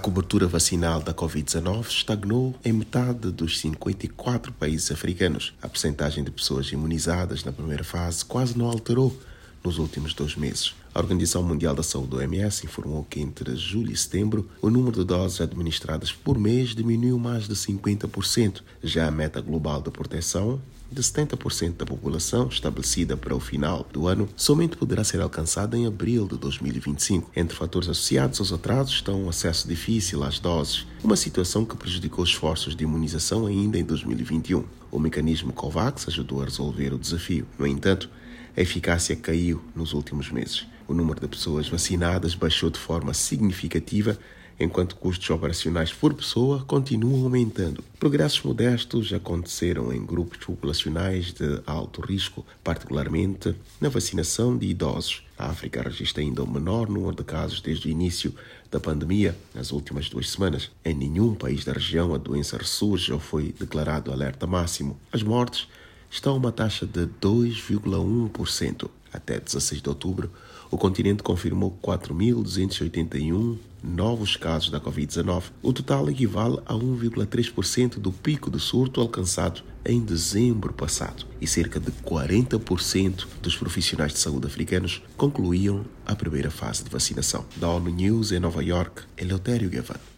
cobertura vacinal da Covid-19 estagnou em metade dos 54 países africanos. A percentagem de pessoas imunizadas na primeira fase quase não alterou nos últimos dois meses. A Organização Mundial da Saúde, OMS, informou que entre julho e setembro o número de doses administradas por mês diminuiu mais de 50%. Já a meta global de proteção de 70% da população estabelecida para o final do ano somente poderá ser alcançada em abril de 2025. Entre fatores associados aos atrasos estão o acesso difícil às doses, uma situação que prejudicou os esforços de imunização ainda em 2021. O mecanismo COVAX ajudou a resolver o desafio. No entanto, a eficácia caiu nos últimos meses. O número de pessoas vacinadas baixou de forma significativa, enquanto custos operacionais por pessoa continuam aumentando. Progressos modestos aconteceram em grupos populacionais de alto risco, particularmente na vacinação de idosos. A África registra ainda o menor número de casos desde o início da pandemia, nas últimas duas semanas. Em nenhum país da região a doença ressurge ou foi declarado alerta máximo. As mortes está a uma taxa de 2,1%. Até 16 de outubro, o continente confirmou 4.281 novos casos da Covid-19. O total equivale a 1,3% do pico do surto alcançado em dezembro passado. E cerca de 40% dos profissionais de saúde africanos concluíam a primeira fase de vacinação. Da ONU News em Nova York, Eleutério Gavan.